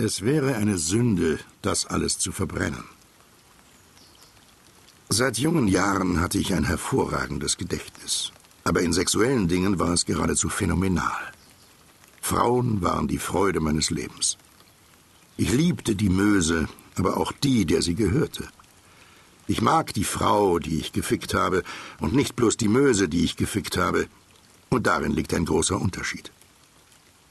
Es wäre eine Sünde, das alles zu verbrennen. Seit jungen Jahren hatte ich ein hervorragendes Gedächtnis, aber in sexuellen Dingen war es geradezu phänomenal. Frauen waren die Freude meines Lebens. Ich liebte die Möse, aber auch die, der sie gehörte. Ich mag die Frau, die ich gefickt habe, und nicht bloß die Möse, die ich gefickt habe, und darin liegt ein großer Unterschied.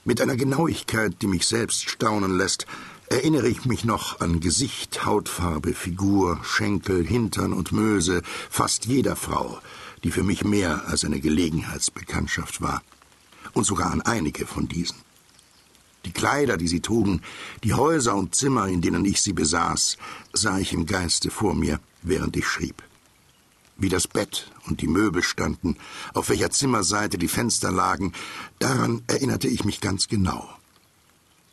Mit einer Genauigkeit, die mich selbst staunen lässt, erinnere ich mich noch an Gesicht, Hautfarbe, Figur, Schenkel, Hintern und Möse fast jeder Frau, die für mich mehr als eine Gelegenheitsbekanntschaft war. Und sogar an einige von diesen. Die Kleider, die sie trugen, die Häuser und Zimmer, in denen ich sie besaß, sah ich im Geiste vor mir, während ich schrieb wie das Bett und die Möbel standen, auf welcher Zimmerseite die Fenster lagen, daran erinnerte ich mich ganz genau.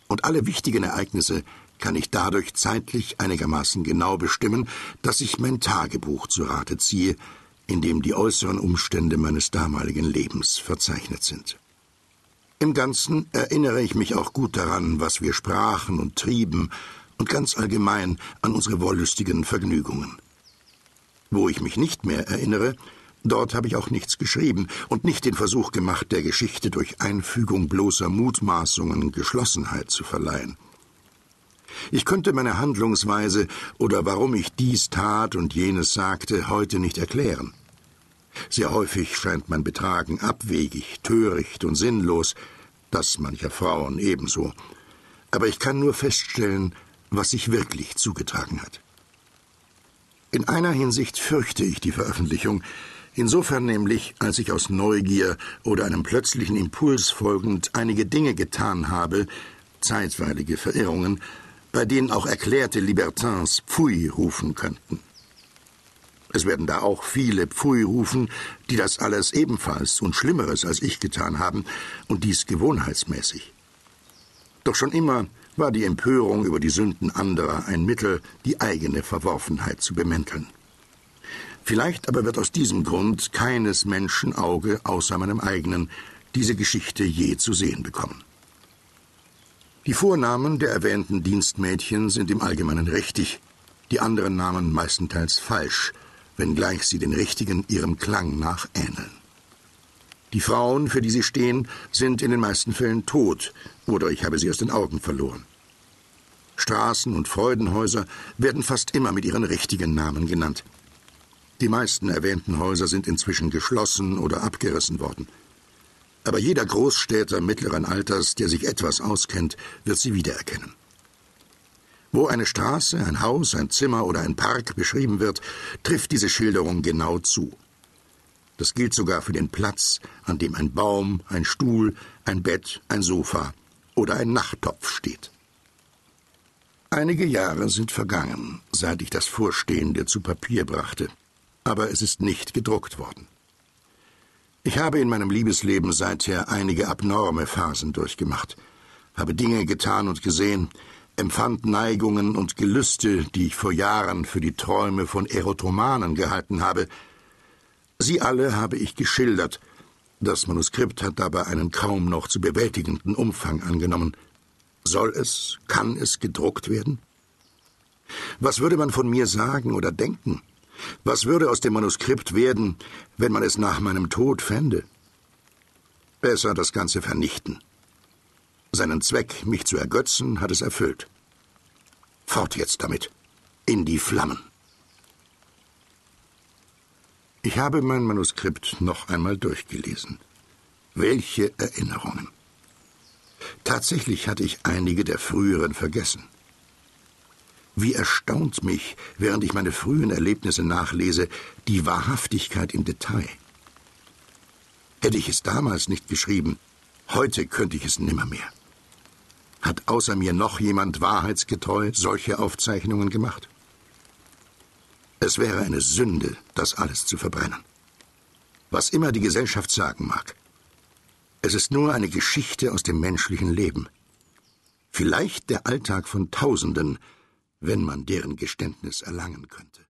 Und alle wichtigen Ereignisse kann ich dadurch zeitlich einigermaßen genau bestimmen, dass ich mein Tagebuch zu Rate ziehe, in dem die äußeren Umstände meines damaligen Lebens verzeichnet sind. Im Ganzen erinnere ich mich auch gut daran, was wir sprachen und trieben, und ganz allgemein an unsere wollüstigen Vergnügungen. Wo ich mich nicht mehr erinnere, dort habe ich auch nichts geschrieben und nicht den Versuch gemacht, der Geschichte durch Einfügung bloßer Mutmaßungen Geschlossenheit zu verleihen. Ich könnte meine Handlungsweise oder warum ich dies tat und jenes sagte heute nicht erklären. Sehr häufig scheint mein Betragen abwegig, töricht und sinnlos, das mancher Frauen ebenso. Aber ich kann nur feststellen, was sich wirklich zugetragen hat. In einer Hinsicht fürchte ich die Veröffentlichung, insofern nämlich, als ich aus Neugier oder einem plötzlichen Impuls folgend einige Dinge getan habe, zeitweilige Verirrungen, bei denen auch erklärte Libertins Pfui rufen könnten. Es werden da auch viele Pfui rufen, die das alles ebenfalls und Schlimmeres als ich getan haben, und dies gewohnheitsmäßig. Doch schon immer war die Empörung über die Sünden anderer ein Mittel, die eigene Verworfenheit zu bemänteln. Vielleicht aber wird aus diesem Grund keines Menschen Auge außer meinem eigenen diese Geschichte je zu sehen bekommen. Die Vornamen der erwähnten Dienstmädchen sind im Allgemeinen richtig, die anderen Namen meistenteils falsch, wenngleich sie den richtigen ihrem Klang nach ähneln. Die Frauen, für die sie stehen, sind in den meisten Fällen tot, oder ich habe sie aus den Augen verloren. Straßen und Freudenhäuser werden fast immer mit ihren richtigen Namen genannt. Die meisten erwähnten Häuser sind inzwischen geschlossen oder abgerissen worden. Aber jeder Großstädter mittleren Alters, der sich etwas auskennt, wird sie wiedererkennen. Wo eine Straße, ein Haus, ein Zimmer oder ein Park beschrieben wird, trifft diese Schilderung genau zu. Das gilt sogar für den Platz, an dem ein Baum, ein Stuhl, ein Bett, ein Sofa oder ein Nachttopf steht. Einige Jahre sind vergangen, seit ich das Vorstehende zu Papier brachte, aber es ist nicht gedruckt worden. Ich habe in meinem Liebesleben seither einige abnorme Phasen durchgemacht, habe Dinge getan und gesehen, empfand Neigungen und Gelüste, die ich vor Jahren für die Träume von Erotomanen gehalten habe, Sie alle habe ich geschildert. Das Manuskript hat dabei einen kaum noch zu bewältigenden Umfang angenommen. Soll es, kann es gedruckt werden? Was würde man von mir sagen oder denken? Was würde aus dem Manuskript werden, wenn man es nach meinem Tod fände? Besser das Ganze vernichten. Seinen Zweck, mich zu ergötzen, hat es erfüllt. Fort jetzt damit. In die Flammen. Ich habe mein Manuskript noch einmal durchgelesen. Welche Erinnerungen. Tatsächlich hatte ich einige der früheren vergessen. Wie erstaunt mich, während ich meine frühen Erlebnisse nachlese, die Wahrhaftigkeit im Detail. Hätte ich es damals nicht geschrieben, heute könnte ich es nimmermehr. Hat außer mir noch jemand wahrheitsgetreu solche Aufzeichnungen gemacht? Es wäre eine Sünde, das alles zu verbrennen. Was immer die Gesellschaft sagen mag. Es ist nur eine Geschichte aus dem menschlichen Leben. Vielleicht der Alltag von Tausenden, wenn man deren Geständnis erlangen könnte.